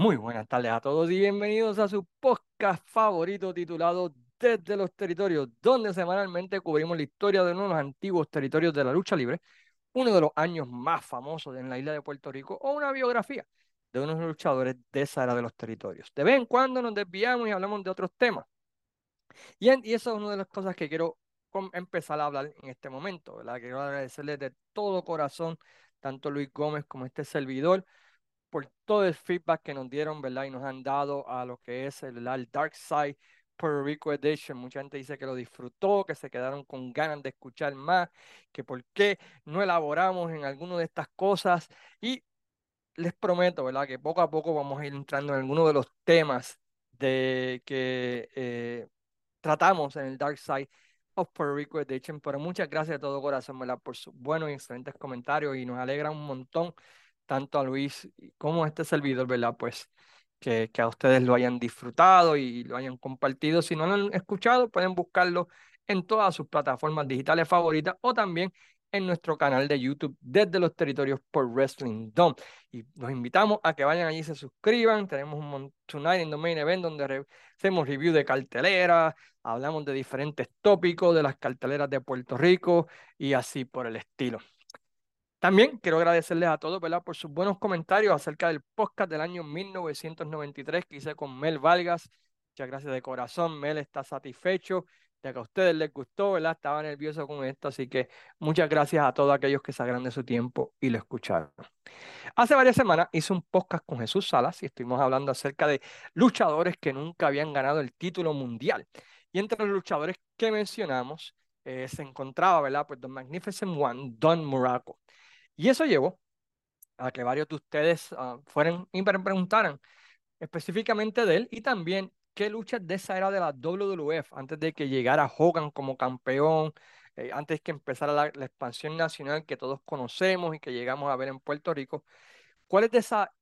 Muy buenas tardes a todos y bienvenidos a su podcast favorito titulado Desde los Territorios, donde semanalmente cubrimos la historia de uno de los antiguos territorios de la lucha libre, uno de los años más famosos en la isla de Puerto Rico o una biografía de unos luchadores de esa era de los territorios. De vez en cuando nos desviamos y hablamos de otros temas. Y, y eso es una de las cosas que quiero empezar a hablar en este momento, ¿verdad? Quiero agradecerles de todo corazón tanto Luis Gómez como este servidor por todo el feedback que nos dieron, ¿verdad? Y nos han dado a lo que es el Dark Side Puerto Rico Edition. Mucha gente dice que lo disfrutó, que se quedaron con ganas de escuchar más, que por qué no elaboramos en alguna de estas cosas. Y les prometo, ¿verdad? Que poco a poco vamos a ir entrando en algunos de los temas de que eh, tratamos en el Dark Side of Puerto Rico Edition. Pero muchas gracias de todo corazón, ¿verdad? Por sus buenos y excelentes comentarios y nos alegra un montón tanto a Luis como a este servidor, ¿verdad? Pues que, a ustedes lo hayan disfrutado y lo hayan compartido. Si no lo han escuchado, pueden buscarlo en todas sus plataformas digitales favoritas o también en nuestro canal de YouTube desde los territorios por Wrestling Dome. Y los invitamos a que vayan allí y se suscriban. Tenemos un Tonight in the Main Event donde hacemos review de carteleras, hablamos de diferentes tópicos de las carteleras de Puerto Rico y así por el estilo. También quiero agradecerles a todos ¿verdad? por sus buenos comentarios acerca del podcast del año 1993 que hice con Mel Vargas. Muchas gracias de corazón. Mel está satisfecho ya que a ustedes les gustó, ¿verdad? Estaba nervioso con esto, así que muchas gracias a todos aquellos que se de su tiempo y lo escucharon. Hace varias semanas hice un podcast con Jesús Salas y estuvimos hablando acerca de luchadores que nunca habían ganado el título mundial. Y entre los luchadores que mencionamos eh, se encontraba, ¿verdad? Pues The Magnificent One, Don Muraco. Y eso llevó a que varios de ustedes uh, fueran y preguntaran específicamente de él y también qué luchas de esa era de la WWF antes de que llegara Hogan como campeón, eh, antes que empezara la, expansión nacional que todos conocemos y que llegamos a ver en Puerto Rico. ¿Cuáles de esa,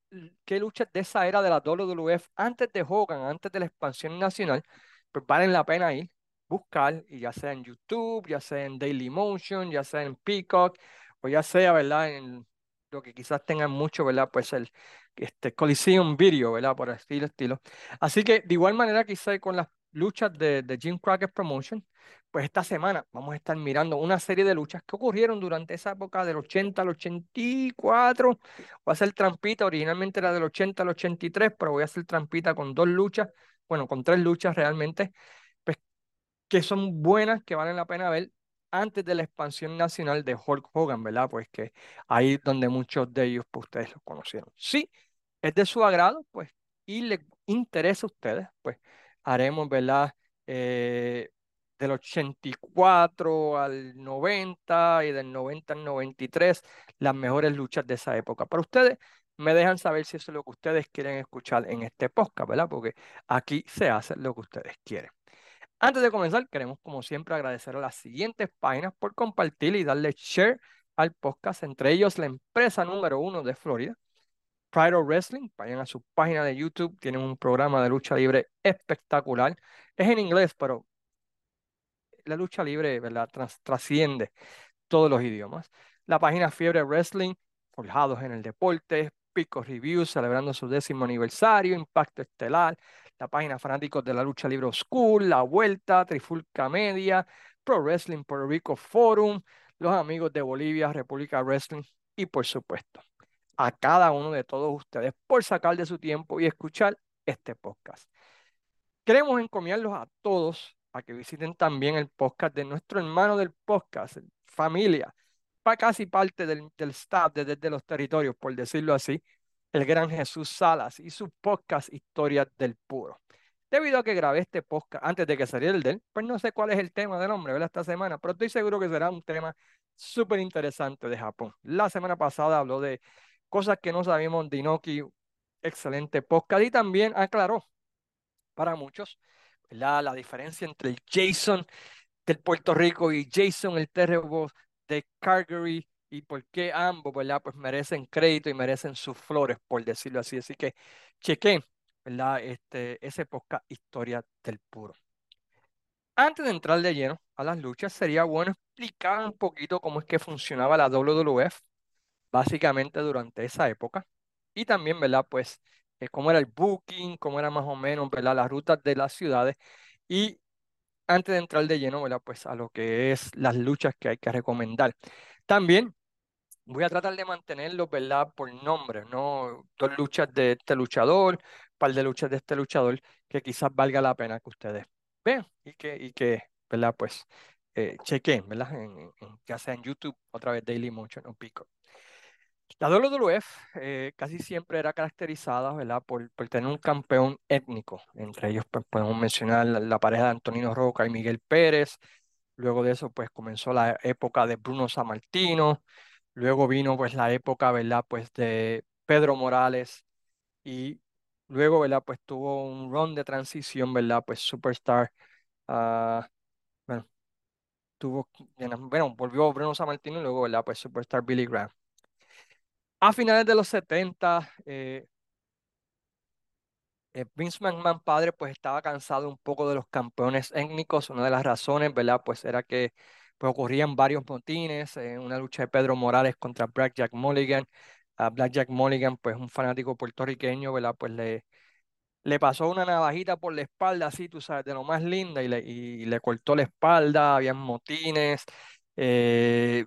qué luchas de esa era de la WWF antes de Hogan, antes de la expansión nacional, pues valen la pena ir, buscar, y ya sea en YouTube, ya sea en Daily Motion, ya sea en Peacock, o ya sea, ¿verdad? En lo que quizás tengan mucho, ¿verdad? Pues el este, Coliseum Video, ¿verdad? Por estilo, estilo. Así que de igual manera quizás con las luchas de, de Jim Crockett Promotion, pues esta semana vamos a estar mirando una serie de luchas que ocurrieron durante esa época del 80 al 84. Voy a hacer trampita, originalmente era del 80 al 83, pero voy a hacer trampita con dos luchas, bueno, con tres luchas realmente, pues que son buenas, que valen la pena ver antes de la expansión nacional de Hulk Hogan, ¿verdad? Pues que ahí donde muchos de ellos, pues ustedes los conocieron. Sí, es de su agrado, pues, y le interesa a ustedes, pues haremos, ¿verdad? Eh, del 84 al 90 y del 90 al 93, las mejores luchas de esa época. Para ustedes, me dejan saber si eso es lo que ustedes quieren escuchar en este podcast, ¿verdad? Porque aquí se hace lo que ustedes quieren. Antes de comenzar, queremos como siempre agradecer a las siguientes páginas por compartir y darle share al podcast, entre ellos la empresa número uno de Florida, Pride of Wrestling. Vayan a su página de YouTube, tienen un programa de lucha libre espectacular. Es en inglés, pero la lucha libre, ¿verdad? trasciende todos los idiomas. La página Fiebre Wrestling, forjados en el deporte, Pico Reviews, celebrando su décimo aniversario, Impacto Estelar, la página Fanáticos de la Lucha Libre School, La Vuelta, Trifulca Media, Pro Wrestling Puerto Rico Forum, los amigos de Bolivia, República Wrestling y por supuesto a cada uno de todos ustedes por sacar de su tiempo y escuchar este podcast. Queremos encomiarlos a todos a que visiten también el podcast de nuestro hermano del podcast, familia, para casi parte del, del staff desde de los territorios, por decirlo así, el gran Jesús Salas y su podcast Historias del Puro. Debido a que grabé este podcast antes de que saliera el de él, pues no sé cuál es el tema del hombre, ¿verdad? Esta semana, pero estoy seguro que será un tema súper interesante de Japón. La semana pasada habló de cosas que no sabíamos de Inoki, excelente podcast, y también aclaró para muchos ¿verdad? La diferencia entre el Jason del Puerto Rico y Jason el Terrible de Calgary y por qué ambos, ¿verdad? Pues merecen crédito y merecen sus flores, por decirlo así. Así que chequen, ¿verdad? Este, esa época historia del puro. Antes de entrar de lleno a las luchas, sería bueno explicar un poquito cómo es que funcionaba la WWF, básicamente durante esa época. Y también, ¿verdad? Pues eh, cómo era el booking, cómo era más o menos, ¿verdad? Las rutas de las ciudades. Y antes de entrar de lleno, ¿verdad? Pues a lo que es las luchas que hay que recomendar. También voy a tratar de mantenerlo, ¿verdad? Por nombre, ¿no? Dos luchas de este luchador, par de luchas de este luchador, que quizás valga la pena que ustedes vean y que, y que ¿verdad? Pues eh, chequen, ¿verdad? En, ya sea en YouTube, otra vez Daily Motion o Pico. La WWF eh, casi siempre era caracterizada ¿verdad? Por, por, tener un campeón étnico. Entre ellos pues, podemos mencionar la, pareja de Antonino Roca y Miguel Pérez. Luego de eso pues comenzó la época de Bruno Sammartino. Luego vino pues la época ¿verdad? Pues, de Pedro Morales. Y luego ¿verdad? Pues tuvo un run de transición, ¿verdad? Pues Superstar. Uh, bueno, tuvo, bueno, volvió Bruno Sammartino y luego ¿verdad? Pues Superstar Billy Graham. A finales de los 70, eh, eh, Vince McMahon padre pues estaba cansado un poco de los campeones étnicos. Una de las razones, ¿verdad? Pues era que pues, ocurrían varios motines, eh, una lucha de Pedro Morales contra Blackjack Mulligan. A Blackjack Mulligan, pues un fanático puertorriqueño. Pues le, le pasó una navajita por la espalda, así, tú sabes, de lo más linda, y le, y le cortó la espalda, habían motines. Eh,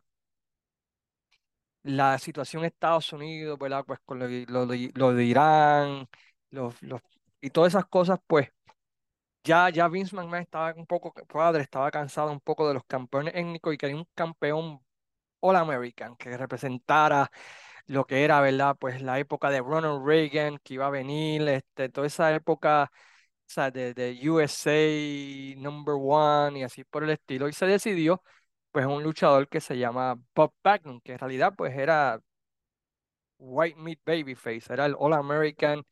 la situación en Estados Unidos, ¿verdad? Pues con lo, lo, de Irán, los, los, y todas esas cosas, pues ya, ya Vince McMahon estaba un poco, padre, estaba cansado un poco de los campeones étnicos y quería un campeón All American que representara lo que era, ¿verdad? Pues la época de Ronald Reagan que iba a venir, este, toda esa época o de, de USA Number One y así por el estilo, y se decidió pues un luchador que se llama Bob Backlund, que en realidad pues era White Meat Babyface, era el All American,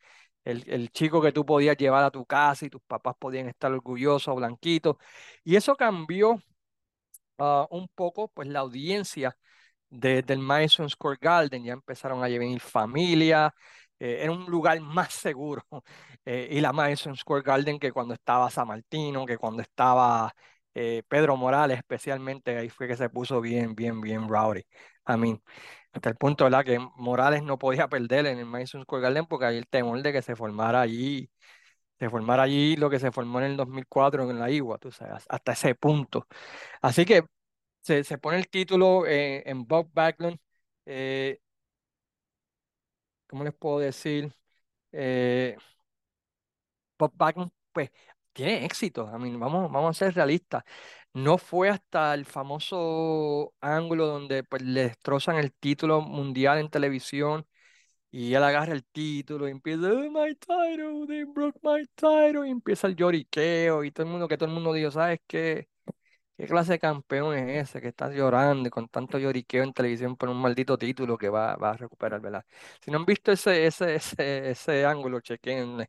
el, el, chico que tú podías llevar a tu casa y tus papás podían estar orgullosos, blanquitos. Y eso cambió uh, un poco pues la audiencia de, del Madison Square Garden, ya empezaron a venir familia, eh, era un lugar más seguro. Eh, y la Madison Square Garden que cuando estaba San Martino, que cuando estaba eh, Pedro Morales especialmente, ahí fue que se puso bien, bien, bien rowdy. A mí, hasta el punto, ¿verdad? Que Morales no podía perder en el Madison Square Garden porque hay el temor de que se formara allí, se formara allí lo que se formó en el 2004 en la Igua, tú sabes, hasta ese punto. Así que se, se pone el título eh, en Bob Backlund. Eh, ¿Cómo les puedo decir? Bob Backlund, pues, tiene éxito. A mí, vamos, vamos a ser realistas. No fue hasta el famoso ángulo donde pues, le destrozan el título mundial en televisión y él agarra el título y empieza, oh, my title, they broke my title, y empieza el lloriqueo y todo el mundo, que todo el mundo dijo, ¿sabes qué? ¿Qué clase de campeón es ese que está llorando con tanto lloriqueo en televisión por un maldito título que va, va a recuperar, ¿verdad? Si no han visto ese, ese, ese, ese ángulo, chequen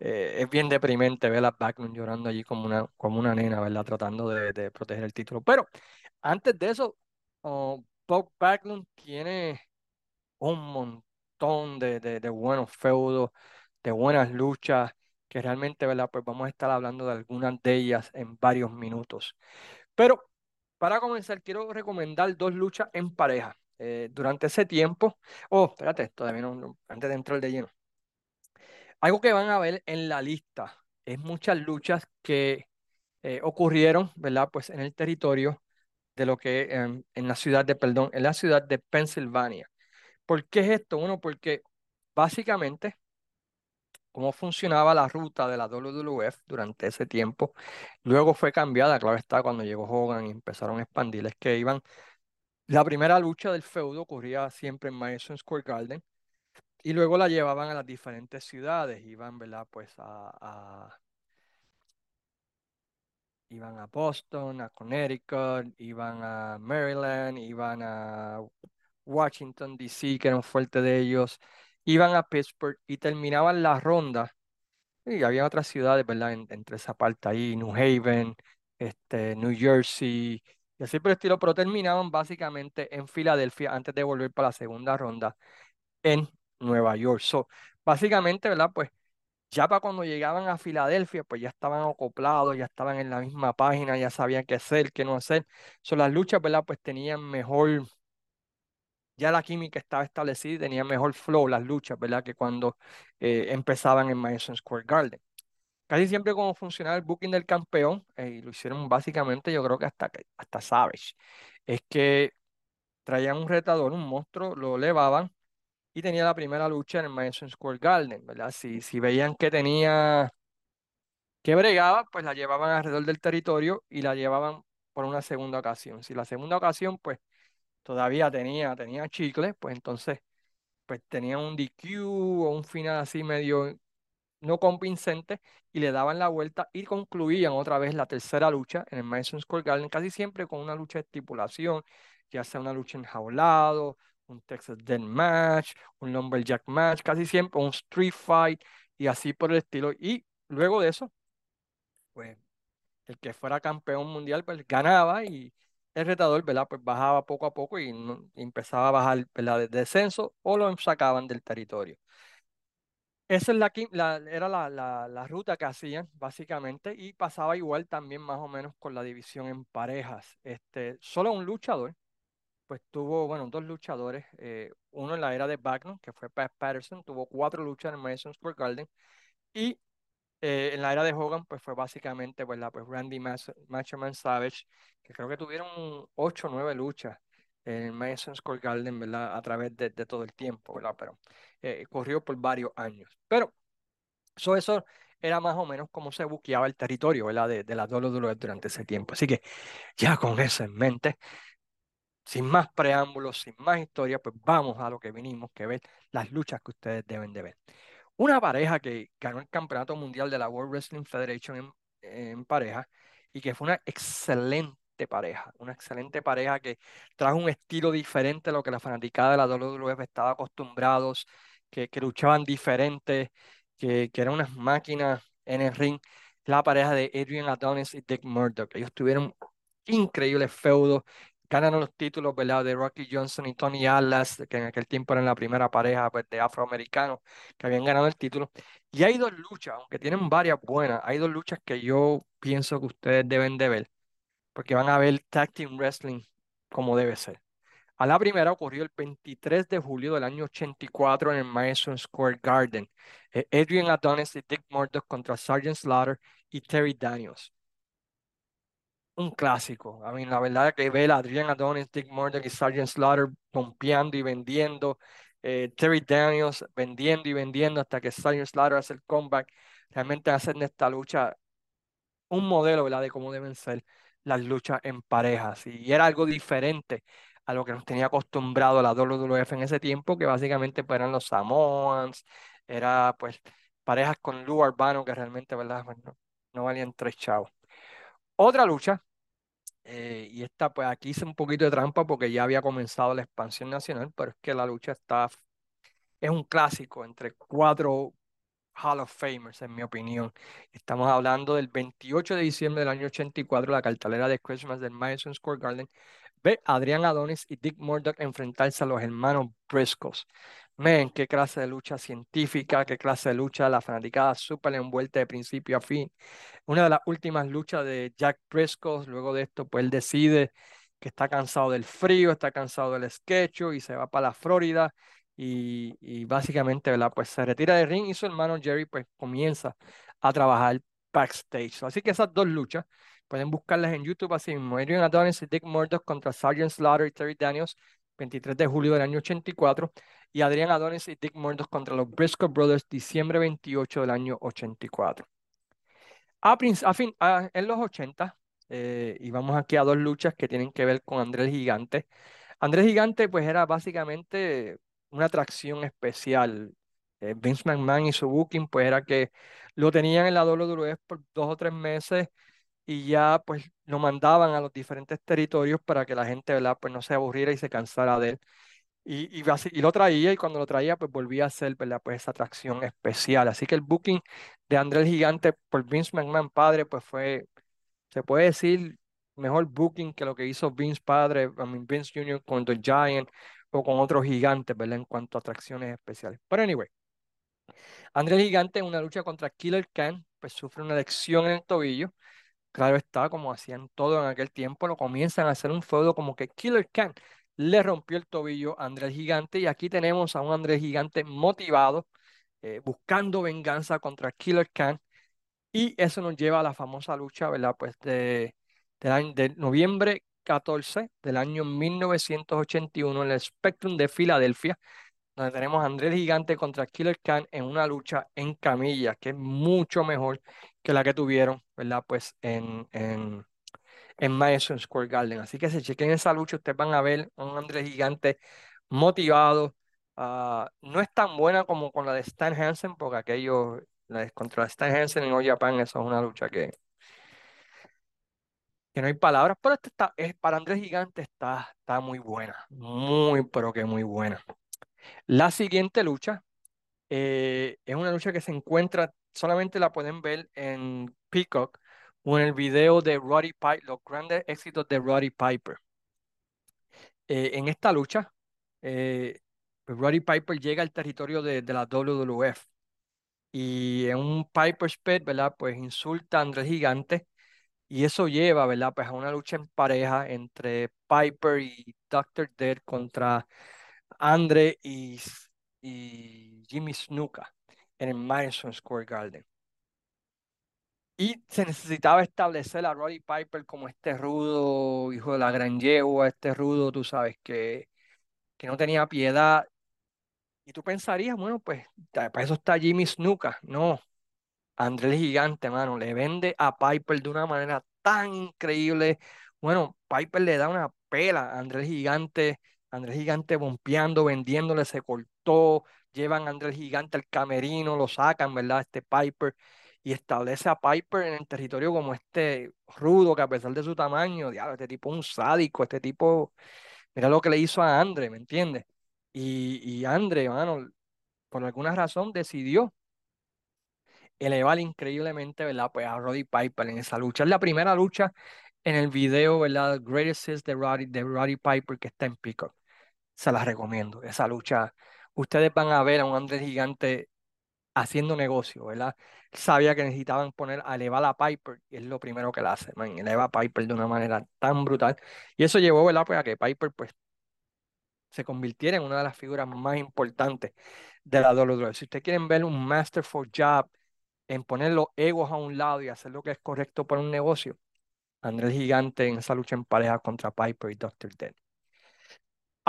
eh, es bien deprimente ver a Backlund llorando allí como una, como una nena, ¿verdad? Tratando de, proteger el título. Pero antes de eso, oh, Bob Backlund tiene un montón de, de, de, buenos feudos, de buenas luchas, que realmente, ¿verdad? Pues vamos a estar hablando de algunas de ellas en varios minutos. Pero para comenzar, quiero recomendar dos luchas en pareja. Eh, durante ese tiempo, oh, espérate, todavía no, antes de entrar de lleno. Algo que van a ver en la lista es muchas luchas que eh, ocurrieron, ¿verdad? Pues en el territorio de lo que em, en la ciudad de, perdón, en la ciudad de Pensilvania. ¿Por qué es esto? Bueno, porque básicamente cómo funcionaba la ruta de la WWF durante ese tiempo, luego fue cambiada, claro está, cuando llegó Hogan y empezaron a expandir, es que iban, la primera lucha del feudo ocurría siempre en Madison Square Garden, y luego la llevaban a las diferentes ciudades, iban, ¿verdad? Pues a, iban a Boston, a Connecticut, iban a Maryland, iban a Washington, D.C., que era un fuerte de ellos, iban a Pittsburgh y terminaban la ronda y había otras ciudades, ¿verdad? En- entre esa parte ahí, New Haven, este, New Jersey, y así por el estilo, pero terminaban básicamente en Filadelfia antes de volver para la segunda ronda en Nueva York. So, básicamente, ¿verdad? Pues ya para cuando llegaban a Filadelfia, pues ya estaban acoplados, ya estaban en la misma página, ya sabían qué hacer, qué no hacer. So, las luchas, ¿verdad? Pues tenían mejor, ya la química estaba establecida y tenían mejor flow las luchas, ¿verdad? Que cuando eh, empezaban en Madison Square Garden. Casi siempre como funcionaba el booking del campeón, eh, y lo hicieron básicamente, yo creo que hasta, hasta Savage, es que traían un retador, un monstruo, lo elevaban y tenía la primera lucha en el Madison Square Garden, ¿verdad? Si, si veían que tenía, que bregaba, pues la llevaban alrededor del territorio y la llevaban por una segunda ocasión. Si la segunda ocasión, pues todavía tenía, tenía chicle, pues entonces, pues tenía un DQ o un final así medio no convincente y le daban la vuelta y concluían otra vez la tercera lucha en el Madison Square Garden, casi siempre con una lucha de estipulación, ya sea una lucha enjaulado, un Texas Death Match, un Lumberjack Match, casi siempre un Street Fight y así por el estilo. Y luego de eso, pues el que fuera campeón mundial, pues ganaba y el retador. Pues bajaba poco a poco y, empezaba a bajar, ¿verdad? De descenso o lo sacaban del territorio. Esa es la, la- era la, la, la ruta que hacían, básicamente, y pasaba igual también más o menos con la división en parejas. Este, solo un luchador, pues tuvo, bueno, dos luchadores, eh, uno en la era de Backlund, que fue Pat Patterson, tuvo cuatro luchas en Madison Square Garden, y eh, en la era de Hogan, pues fue básicamente, pues, la, pues Randy Mas- Macho Savage, que creo que tuvieron ocho o nueve luchas en Madison Square Garden, ¿verdad? A través de, de todo el tiempo, ¿verdad? Pero eh, corrió por varios años. Pero So, eso era más o menos como se buqueaba el territorio, ¿verdad? De, de la WWE durante ese tiempo. Así que ya con eso en mente, sin más preámbulos, sin más historia, pues vamos a lo que vinimos, que ver las luchas que ustedes deben de ver. Una pareja que ganó el campeonato mundial de la World Wrestling Federation en, pareja y que fue una excelente pareja, una excelente pareja que trajo un estilo diferente a lo que la fanaticada de la WWF estaba acostumbrados, que, que luchaban diferente, que, que eran unas máquinas en el ring. La pareja de Adrian Adonis y Dick Murdoch. Ellos tuvieron increíbles feudos ganaron los títulos, ¿verdad? De Rocky Johnson y Tony Atlas, que en aquel tiempo eran la primera pareja pues, de afroamericanos que habían ganado el título. Y hay dos luchas, aunque tienen varias buenas, hay dos luchas que yo pienso que ustedes deben de ver, porque van a ver Tag Team Wrestling como debe ser. A la primera ocurrió el 23 de julio del año 84 en el Madison Square Garden. Eh, Adrian Adonis y Dick Murdoch contra Sergeant Slaughter y Terry Daniels un clásico. A mí, la verdad que ver a Adrian Adonis, Dick Murdoch y Sergeant Slaughter pompeando y vendiendo, eh, Terry Daniels vendiendo y vendiendo hasta que Sergeant Slaughter hace el comeback, realmente hacen de esta lucha un modelo, ¿verdad? De cómo deben ser las luchas en parejas. Y era algo diferente a lo que nos tenía acostumbrado la WWF en ese tiempo, que básicamente pues, eran los Samoans, era pues parejas con Lou Arbano que realmente, ¿verdad? Pues, no, no valían tres chavos. Otra lucha eh, y esta, pues aquí hice un poquito de trampa porque ya había comenzado la expansión nacional, pero es que la lucha está, es un clásico entre cuatro Hall of Famers, en mi opinión. Estamos hablando del 28 de diciembre del año 84, la cartelera de Christmas del Madison Square Garden. Ve a Adrian Adonis y Dick Murdoch enfrentarse a los hermanos Briscoes. Men, qué clase de lucha científica, qué clase de lucha, la fanaticada súper envuelta de principio a fin. Una de las últimas luchas de Jack Briscoe, luego de esto, pues él decide que está cansado del frío, está cansado del sketch y se va para la Florida y, básicamente, ¿verdad? Pues se retira del ring y su hermano Jerry pues comienza a trabajar backstage. Así que esas dos luchas pueden buscarlas en YouTube así mismo. Adrian Adonis y Dick Murdoch contra Sergeant Slaughter y Terry Daniels, 23 de julio del año 84. Y Adrian Adonis y Dick Murdoch contra los Briscoe Brothers, diciembre 28 del año 84. A, a fin, en los 80, eh, y vamos aquí a dos luchas que tienen que ver con Andrés Gigante. Andrés Gigante, pues era básicamente una atracción especial. Eh, Vince McMahon y su booking, pues era que lo tenían en la WWE por dos o tres meses y ya pues lo mandaban a los diferentes territorios para que la gente, ¿verdad? Pues no se aburriera y se cansara de él. Y, y, y lo traía y cuando lo traía pues volvía a ser, ¿verdad? Pues esa atracción especial. Así que el booking de André el Gigante por Vince McMahon padre pues fue, se puede decir, mejor booking que lo que hizo Vince padre, I mean, Vince Jr. con The Giant o con otros gigantes, ¿verdad? En cuanto a atracciones especiales. Pero anyway, André el Gigante en una lucha contra Killer Khan pues sufre una lesión en el tobillo. Claro está, como hacían todo en aquel tiempo, lo comienzan a hacer un feudo como que Killer Khan le rompió el tobillo a Andrés Gigante y aquí tenemos a un Andrés Gigante motivado, eh, buscando venganza contra Killer Khan y eso nos lleva a la famosa lucha, ¿verdad? Pues de, de noviembre 14 del año 1981 en el Spectrum de Filadelfia, donde tenemos a Andrés Gigante contra Killer Khan en una lucha en camilla, que es mucho mejor la que tuvieron, ¿verdad? Pues en, en, en Madison Square Garden. Así que si chequen esa lucha, ustedes van a ver un Andrés Gigante motivado. Ah, no es tan buena como con la de Stan Hansen, porque aquello, la contra Stan Hansen en All Japan, eso es una lucha que, que no hay palabras, pero esta está, es, para Andrés Gigante está, está muy buena, muy, pero que muy buena. La siguiente lucha eh, es una lucha que se encuentra, solamente la pueden ver en Peacock o en el video de Roddy Piper, los grandes éxitos de Roddy Piper. Eh, en esta lucha, eh, Roddy Piper llega al territorio de, la WWF y en un Piper's Pit, ¿verdad? Pues insulta a Andrés Gigante y eso lleva. Pues a una lucha en pareja entre Piper y Dr. Dead contra Andre y, y Jimmy Snuka en el Madison Square Garden. Y se necesitaba establecer a Roddy Piper como este rudo, hijo de la gran yegua, este rudo, tú sabes, que, que no tenía piedad. Y tú pensarías, bueno, pues para eso está Jimmy Snuka. No, Andrés Gigante, mano, le vende a Piper de una manera tan increíble. Bueno, Piper le da una pela a Andrés Gigante, Andrés Gigante bompeando, vendiéndole, se cortó, llevan a Andrés el Gigante al camerino, lo sacan, ¿verdad? Este Piper, y establece a Piper en el territorio como este rudo, que a pesar de su tamaño, diablo, este tipo un sádico, este tipo, mira lo que le hizo a André, ¿me entiendes? Y, y André, mano, por alguna razón decidió elevar increíblemente, ¿verdad? Pues a Roddy Piper en esa lucha. Es la primera lucha en el video, ¿verdad? Greatest Hits de Roddy, de Roddy Piper que está en Peacock. Se las recomiendo, esa lucha. Ustedes van a ver a un Andrés Gigante haciendo negocio, ¿verdad? Sabía que necesitaban poner a elevar a Piper y es lo primero que le hace, man, eleva a Piper de una manera tan brutal. Y eso llevó, ¿verdad? Pues a que Piper, pues, se convirtiera en una de las figuras más importantes de la WWE. Si ustedes quieren ver un masterful job en poner los egos a un lado y hacer lo que es correcto para un negocio, Andrés Gigante en esa lucha en pareja contra Piper y Dr. Dead.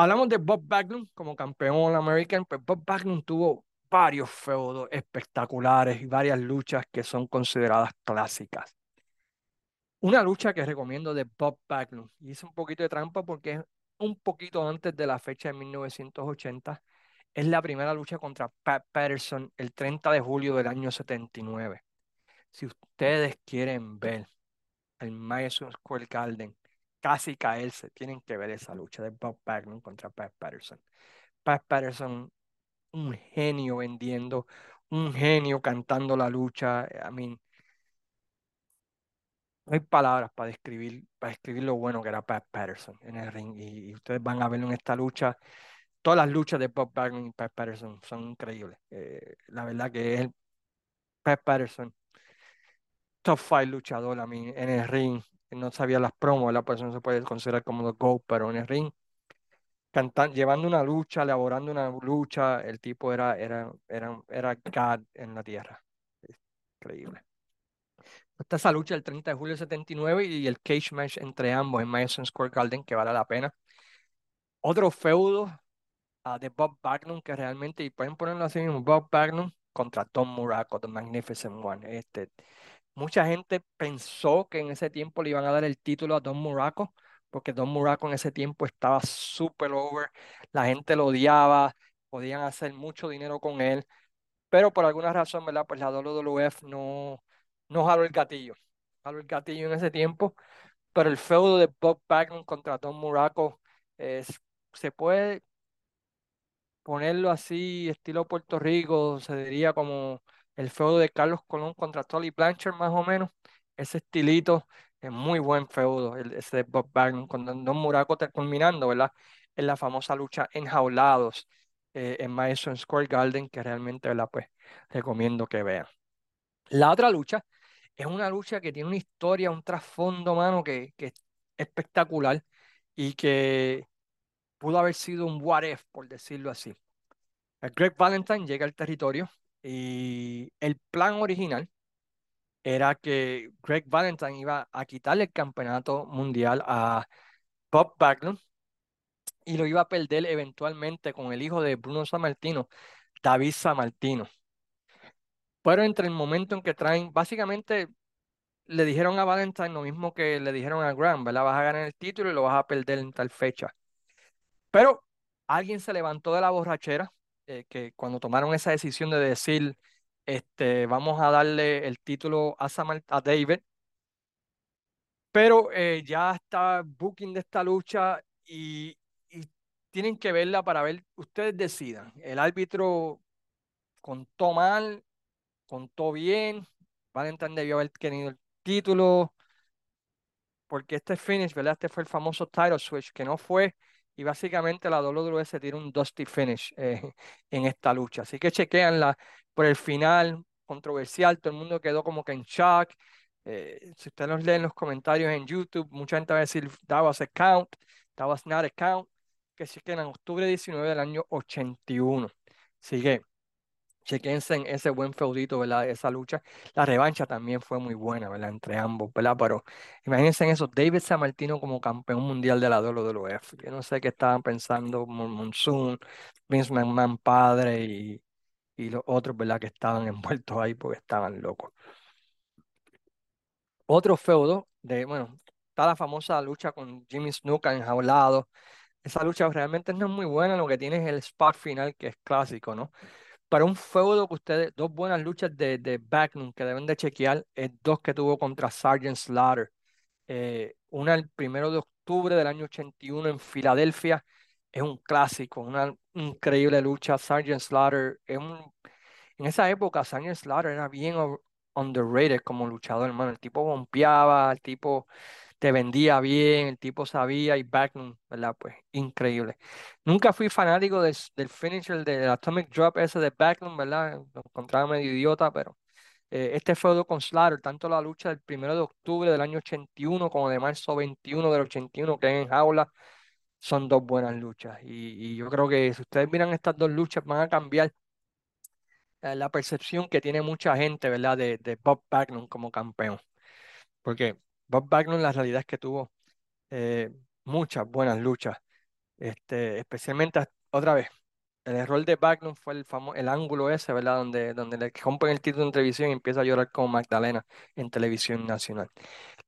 Hablamos de Bob Backlund como campeón American, pues Bob Backlund tuvo varios feudos espectaculares y varias luchas que son consideradas clásicas. Una lucha que recomiendo de Bob Backlund, y hice un poquito de trampa porque es un poquito antes de la fecha de 1980, es la primera lucha contra Pat Patterson el 30 de julio del año 79. Si ustedes quieren ver el Madison Square Garden casi caerse, tienen que ver esa lucha de Bob Backlund contra Pat Patterson. Pat Patterson, un genio vendiendo, un genio cantando la lucha. I mean, no hay palabras para describir, para describir lo bueno que era Pat Patterson en el ring. Y, ustedes van a verlo en esta lucha. Todas las luchas de Bob Backlund y Pat Patterson son increíbles. Eh, la verdad que es Pat Patterson, top five luchador a mí en el ring. No sabía las promos, la persona se puede considerar como los GO, pero en el ring, cantando, llevando una lucha, elaborando una lucha, el tipo era, era, era, era God en la tierra. Increíble. Está esa lucha el 30 de julio del 79 y el cage match entre ambos en Madison Square Garden que vale la pena. Otro feudo uh, de Bob Backlund que realmente, y pueden ponerlo así mismo, Bob Backlund contra Tom Muraco, The Magnificent One. Este, mucha gente pensó que en ese tiempo le iban a dar el título a Don Muraco, porque Don Muraco en ese tiempo estaba super over, la gente lo odiaba, podían hacer mucho dinero con él, pero por alguna razón, ¿verdad? Pues la WWF no, no jaló el gatillo, jaló el gatillo en ese tiempo, pero el feudo de Bob Backlund contra Don Muraco es, se puede ponerlo así, estilo Puerto Rico, se diría como el feudo de Carlos Colón contra Tully Blanchard, más o menos. Ese estilito es muy buen feudo, el, ese de Bob con Don, Muraco culminando, ¿verdad? En la famosa lucha Enjaulados eh, en Madison Square Garden, que realmente, ¿verdad? Pues recomiendo que vean. La otra lucha es una lucha que tiene una historia, un trasfondo, mano, que, es espectacular y que pudo haber sido un what if, por decirlo así. Greg Valentine llega al territorio y el plan original era que Greg Valentine iba a quitarle el campeonato mundial a Bob Backlund y lo iba a perder eventualmente con el hijo de Bruno Sammartino, David Sammartino. Pero entre el momento en que traen, básicamente le dijeron a Valentine lo mismo que le dijeron a Graham, ¿verdad? Vas a ganar el título y lo vas a perder en tal fecha. Pero alguien se levantó de la borrachera, eh, que cuando tomaron esa decisión de decir, este, vamos a darle el título a, a David, pero eh, ya está booking de esta lucha y, y tienen que verla para ver, ustedes decidan. El árbitro contó mal, contó bien, Valentine debió haber tenido el título, porque este finish, ¿verdad? Este fue el famoso title switch, que no fue, y básicamente la se tiró un dusty finish eh, en esta lucha. Así que chequeanla por el final, controversial, todo el mundo quedó como que en shock. Eh, si ustedes los leen los comentarios en YouTube, mucha gente va a decir, that was a count, that was not a count, que chequen en octubre 19 del año 81. Sigue chequense en ese buen feudito, ¿verdad? Esa lucha. La revancha también fue muy buena, ¿verdad? Entre ambos, ¿verdad? Pero imagínense en eso, David Martino como campeón mundial de la WWF. Yo no sé qué estaban pensando Monsoon, Vince McMahon padre y, y los otros, ¿verdad? Que estaban envueltos ahí porque estaban locos. Otro feudo de, bueno, está la famosa lucha con Jimmy Snuka enjaulado. Esa lucha realmente no es muy buena, lo que tiene es el spot final que es clásico, ¿no? Para un feudo que ustedes, dos buenas luchas de, de Backlund que deben de chequear, es dos que tuvo contra Sargent Slaughter. Eh, una el primero de octubre del año 81 en Filadelfia, es un clásico, una increíble lucha. Sargent Slaughter, en esa época Sargent Slaughter era bien underrated como luchador, hermano. El tipo bompeaba, el tipo te vendía bien, el tipo sabía y Backlund, ¿verdad? Pues increíble. Nunca fui fanático del, finisher del Atomic Drop ese de Backlund, ¿verdad? Lo encontraba medio idiota, pero eh, este feudo con Slaughter, tanto la lucha del 1 de octubre del año 81 como de marzo 21 del 81 que en jaula, son dos buenas luchas. Y, yo creo que si ustedes miran estas dos luchas van a cambiar eh, la percepción que tiene mucha gente, ¿verdad? De, de Bob Backlund como campeón. Porque Bob Backlund la realidad es que tuvo eh, muchas buenas luchas, este, especialmente otra vez. El error de Backlund fue el, famoso, el ángulo ese, ¿verdad? Donde, donde le rompen el título en televisión y empieza a llorar como Magdalena en televisión nacional.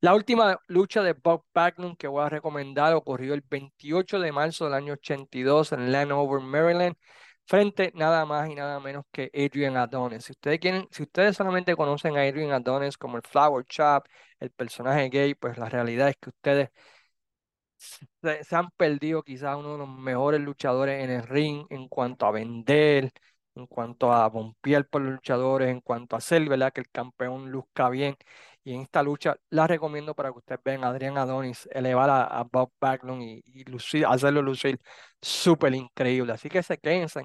La última lucha de Bob Backlund que voy a recomendar ocurrió el 28 de marzo del año 82 en Landover, Maryland frente nada más y nada menos que Adrian Adonis. Si ustedes quieren, si ustedes solamente conocen a Adrian Adonis como el Flower Chop, el personaje gay, pues la realidad es que ustedes se, han perdido quizás uno de los mejores luchadores en el ring en cuanto a vender, en cuanto a bompear por los luchadores, en cuanto a hacer, ¿verdad? Que el campeón luzca bien. Y en esta lucha la recomiendo para que ustedes vean a Adrian Adonis elevar a, Bob Backlund y, y lucir, hacerlo lucir súper increíble. Así que se quédense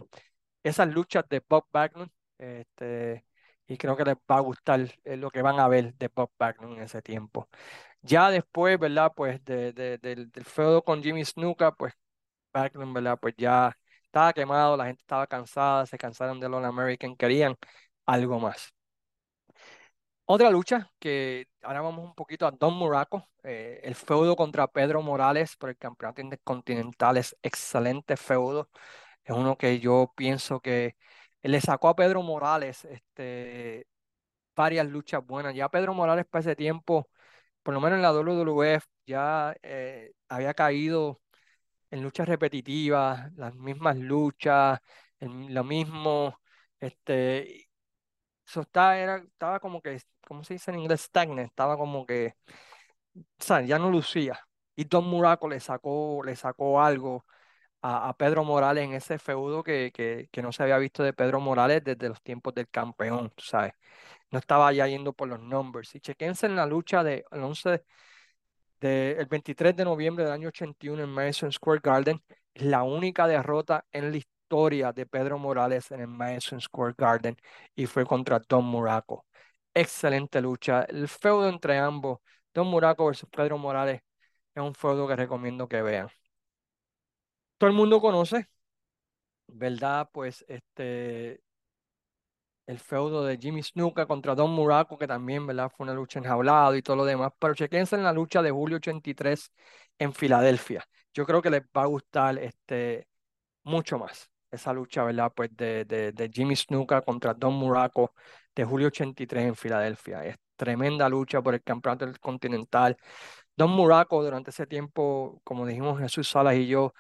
esas luchas de Bob Backlund. Este, y creo que les va a gustar eh, lo que van a ver de Bob Backlund en ese tiempo. Ya después, ¿verdad? Pues de, de, del, del feudo con Jimmy Snuka, pues Backlund, ¿verdad? Pues ya estaba quemado, la gente estaba cansada, se cansaron de All American, querían algo más. Otra lucha que ahora vamos un poquito a Don Muraco, eh, el feudo contra Pedro Morales por el campeonato intercontinental es excelente feudo, es uno que yo pienso que le sacó a Pedro Morales este, varias luchas buenas. Ya Pedro Morales para ese tiempo, por lo menos en la WWF, ya eh, había caído en luchas repetitivas, las mismas luchas, lo mismo, este, eso estaba, era, estaba como que, ¿cómo se dice en inglés? Stagnant, estaba como que, o ya no lucía. Y Don Muraco le sacó, le sacó algo a, a Pedro Morales en ese feudo que, que, que no se había visto de Pedro Morales desde los tiempos del campeón, sabes. No estaba ya yendo por los numbers. Y chequense en la lucha del 11 el 23 de noviembre del año 81 en Madison Square Garden. Es la única derrota en la historia de Pedro Morales en el Madison Square Garden y fue contra Don Muraco. Excelente lucha. El feudo entre ambos, Don Muraco versus Pedro Morales, es un feudo que recomiendo que vean. Todo el mundo conoce, ¿verdad? Pues este, el feudo de Jimmy Snuka contra Don Muraco, que también, ¿verdad? Fue una lucha enjaulada y todo lo demás. Pero chequense en la lucha de julio 83 en Filadelfia. Yo creo que les va a gustar este, mucho más esa lucha, ¿verdad? Pues de, de, de Jimmy Snuka contra Don Muraco de julio 83 en Filadelfia. Es tremenda lucha por el campeonato Continental. Don Muraco durante ese tiempo, como dijimos Jesús Salas y yo,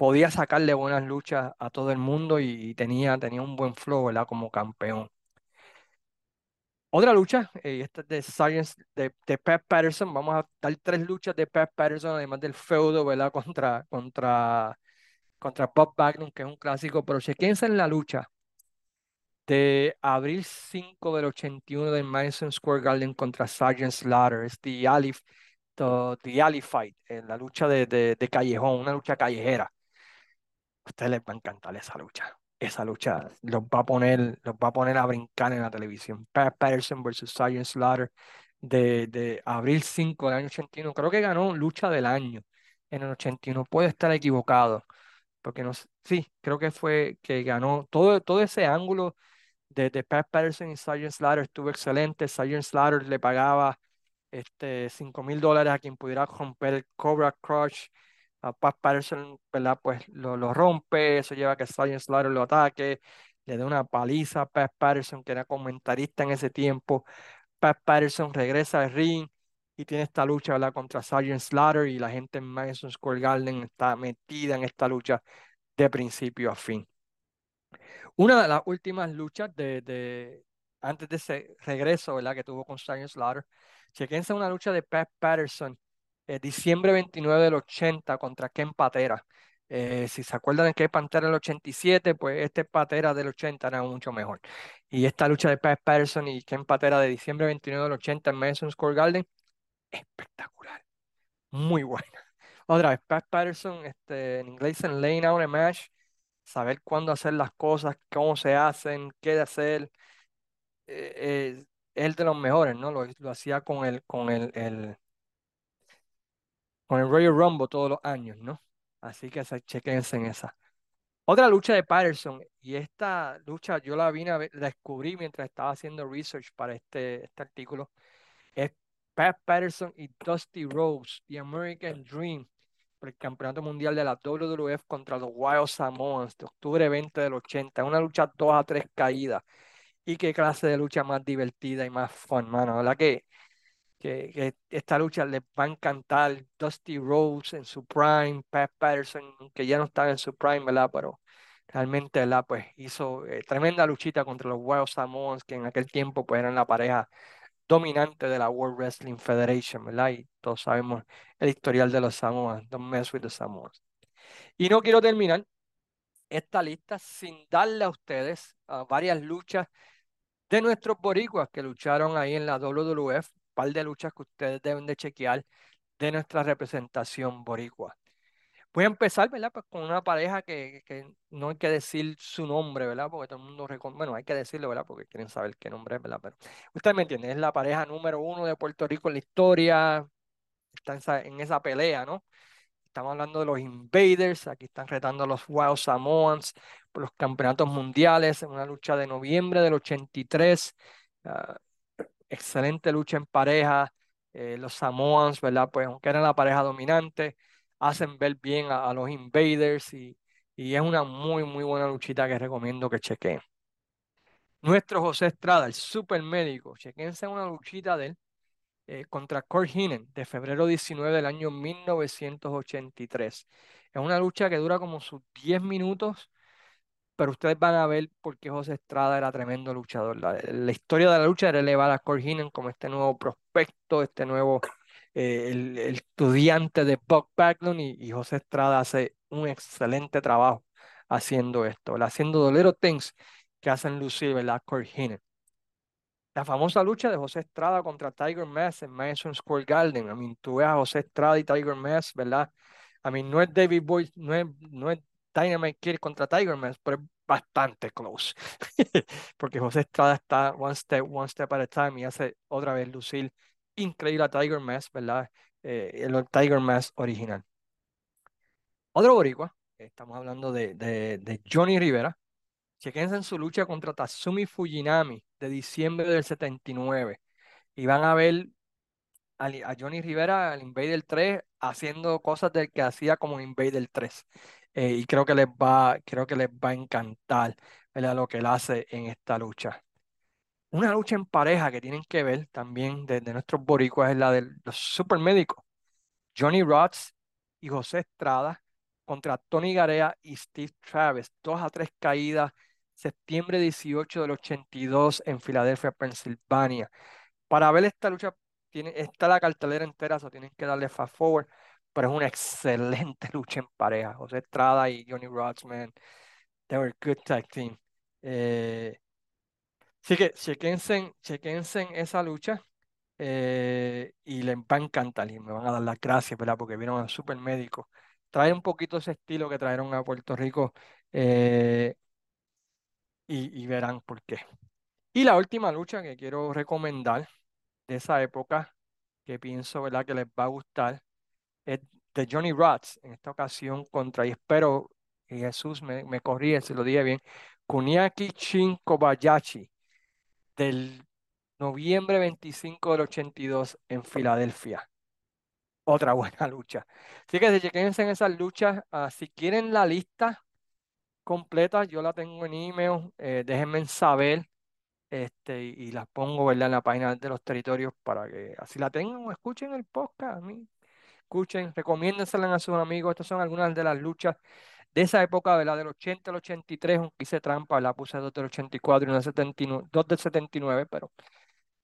podía sacarle buenas luchas a todo el mundo y, tenía, tenía un buen flow, ¿verdad? Como campeón. Otra lucha, eh, esta es de Science de, de Pep Patterson. Vamos a dar tres luchas de Pep Patterson, además del feudo, ¿verdad? Contra, contra, contra Bob Backlund, que es un clásico. Pero chequense en la lucha de abril 5 del 81 de Madison Square Garden contra Sergeant Slaughter. Es The Alley, the, Alley Fight, en la lucha de, de, callejón, una lucha callejera ustedes les va a encantar esa lucha. Esa lucha los va a poner, los va a poner a brincar en la televisión. Pat Patterson versus Sergeant Slaughter de, de abril 5 del año 81. Creo que ganó lucha del año en el 81. Puede estar equivocado. Porque no sí, creo que fue que ganó todo, todo ese ángulo de, Pat Patterson y Sergeant Slaughter estuvo excelente. Sergeant Slaughter le pagaba este, 5 mil dólares a quien pudiera romper el Cobra Crush a Pat Patterson, ¿verdad? Pues lo, lo rompe, eso lleva a que Sergeant Slaughter lo ataque, le da una paliza a Pat Patterson, que era comentarista en ese tiempo. Pat Patterson regresa al ring y tiene esta lucha, ¿verdad? Contra Sergeant Slaughter y la gente en Madison Square Garden está metida en esta lucha de principio a fin. Una de las últimas luchas de, de antes de ese regreso, ¿verdad? Que tuvo con Sergeant Slaughter. Chequense una lucha de Pat Patterson eh, diciembre 29 del 80 contra Ken Patera. Eh, si se acuerdan de que Pantera del 87, pues este Patera del 80 era mucho mejor. Y esta lucha de Pat Patterson y Ken Patera de diciembre 29 del 80 en Madison Square Garden, espectacular. Muy buena. Otra vez, Pat Patterson, este, en inglés en laying out a match, saber cuándo hacer las cosas, cómo se hacen, qué hacer. Eh, el de los mejores, ¿no? Lo, lo hacía con el, con el, el con el Royal Rumble todos los años, ¿no? Así que chequense en esa. Otra lucha de Patterson, y esta lucha yo la vine a ver, la descubrí mientras estaba haciendo research para este, este artículo, es Pat Patterson y Dusty Rose, The American Dream, por el Campeonato Mundial de la WWF contra los Wild Samoans de octubre 20 del 80. Una lucha 2 a 3 caídas. Y qué clase de lucha más divertida y más fun, mano. ¿Verdad que que, esta lucha les va a encantar. Dusty Rose en su prime, Pat Patterson, que ya no estaba en su prime, ¿verdad? Pero realmente, ¿verdad? Pues hizo eh, tremenda luchita contra los Wild Samoans, que en aquel tiempo pues eran la pareja dominante de la World Wrestling Federation, ¿verdad? Y todos sabemos el historial de los Samoans, Don't mess with the Samoans. Y no quiero terminar esta lista sin darle a ustedes varias luchas de nuestros boricuas que lucharon ahí en la WWF par de luchas que ustedes deben de chequear de nuestra representación boricua. Voy a empezar, ¿verdad? Pues con una pareja que, que, no hay que decir su nombre, ¿verdad? Porque todo el mundo, bueno, hay que decirlo, ¿verdad? Porque quieren saber qué nombre es, ¿verdad? Pero ustedes me entienden, es la pareja número uno de Puerto Rico en la historia, está en esa, pelea, ¿no? Estamos hablando de los Invaders, aquí están retando a los Wild Samoans por los campeonatos mundiales en una lucha de noviembre del 83 excelente lucha en pareja. Eh, los Samoans, ¿verdad? Pues aunque eran la pareja dominante, hacen ver bien a, los Invaders y, y, es una muy, muy buena luchita que recomiendo que chequen. Nuestro José Estrada, el super médico, chequense una luchita de él eh, contra Kurt Hinen de febrero 19 del año 1983. Es una lucha que dura como sus 10 minutos pero ustedes van a ver por qué José Estrada era tremendo luchador. La, historia de la lucha era elevar a Corhinen como este nuevo prospecto, este nuevo eh, el, el estudiante de Buck Backlund y, y José Estrada hace un excelente trabajo haciendo esto, ¿verdad? haciendo little things que hacen lucir, ¿verdad? Kurt. La famosa lucha de José Estrada contra Tiger Mask en Madison Square Garden. I mean, tú ves a José Estrada y Tiger Mask, ¿verdad? I mean, no es David Boy, no es, no es Dynamite Kid contra Tiger Mask, pero es bastante close. Porque José Estrada está one step, one step at a time y hace otra vez lucir increíble a Tiger Mask, ¿verdad? Eh, el Tiger Mask original. Otro boricua, estamos hablando de, de, Johnny Rivera. Chequense en su lucha contra Tatsumi Fujinami de diciembre del 79 y van a ver a, a Johnny Rivera, al Invader 3, haciendo cosas del que hacía como Invader 3. Eh, y creo que les va, creo que les va a encantar ¿verdad? lo que él hace en esta lucha. Una lucha en pareja que tienen que ver también de, de nuestros boricuas es la de los supermédicos. Johnny Rods y José Estrada contra Tony Garea y Steve Travis. Dos a tres caídas, septiembre 18 del 82 en Filadelfia, Pensilvania. Para ver esta lucha, tiene, está la cartelera entera, eso tienen que darle fast forward, pero es una excelente lucha en pareja. José Estrada y Johnny Rods, man, they were a good tag team. Eh, así que chequense, chequense en esa lucha. Eh, y les va a encantar y me van a dar las gracias, ¿verdad? Porque vieron a super médico. Trae un poquito ese estilo que trajeron a Puerto Rico eh, y, y verán por qué. Y la última lucha que quiero recomendar de esa época, que pienso, ¿verdad? Que les va a gustar, de Johnny Rods, en esta ocasión contra, y espero que Jesús me, me corrija si lo dije bien, Kuniaki Shin Kobayashi, del noviembre 25 del 82 en Filadelfia. Otra buena lucha. Así que se chequense en esas luchas. ah, si quieren la lista completa, yo la tengo en email. eh, déjenme saber este, y, y las pongo, ¿verdad? en la página de los territorios para que así la tengan o escuchen el podcast. A mí. Escuchen, recomiéndensela a sus amigos. Estas son algunas de las luchas de esa época, ¿verdad? Del 80 al 83, aunque hice trampa, la puse dos del 84 y una del 79, dos del 79, pero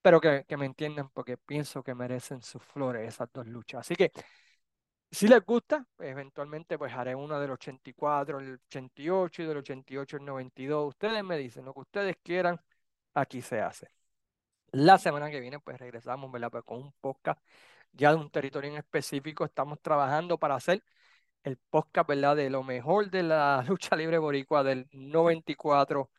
pero que, que me entiendan porque pienso que merecen sus flores esas dos luchas. Así que si les gusta, pues, eventualmente pues haré una del 84, el 88 y del 88 al 92. Ustedes me dicen lo que ustedes quieran, aquí se hace. La semana que viene pues regresamos, ¿verdad? Pues con un podcast ya de un territorio en específico. Estamos trabajando para hacer el podcast, ¿verdad? De lo mejor de la lucha libre boricua del 94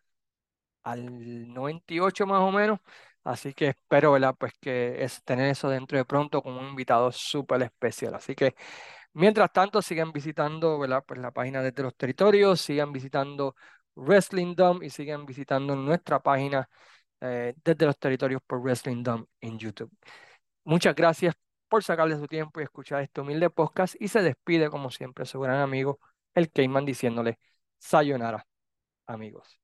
al 98 más o menos. Así que espero, ¿verdad? Pues que es tener eso dentro de pronto con un invitado súper especial. Así que mientras tanto sigan visitando, ¿verdad? Pues la página desde los territorios, sigan visitando Wrestling Dome y sigan visitando nuestra página eh, desde los territorios por Wrestling Dome en YouTube. Muchas gracias por sacarle su tiempo y escuchar este humilde podcast y se despide como siempre su gran amigo, el Cayman, diciéndole sayonara, amigos.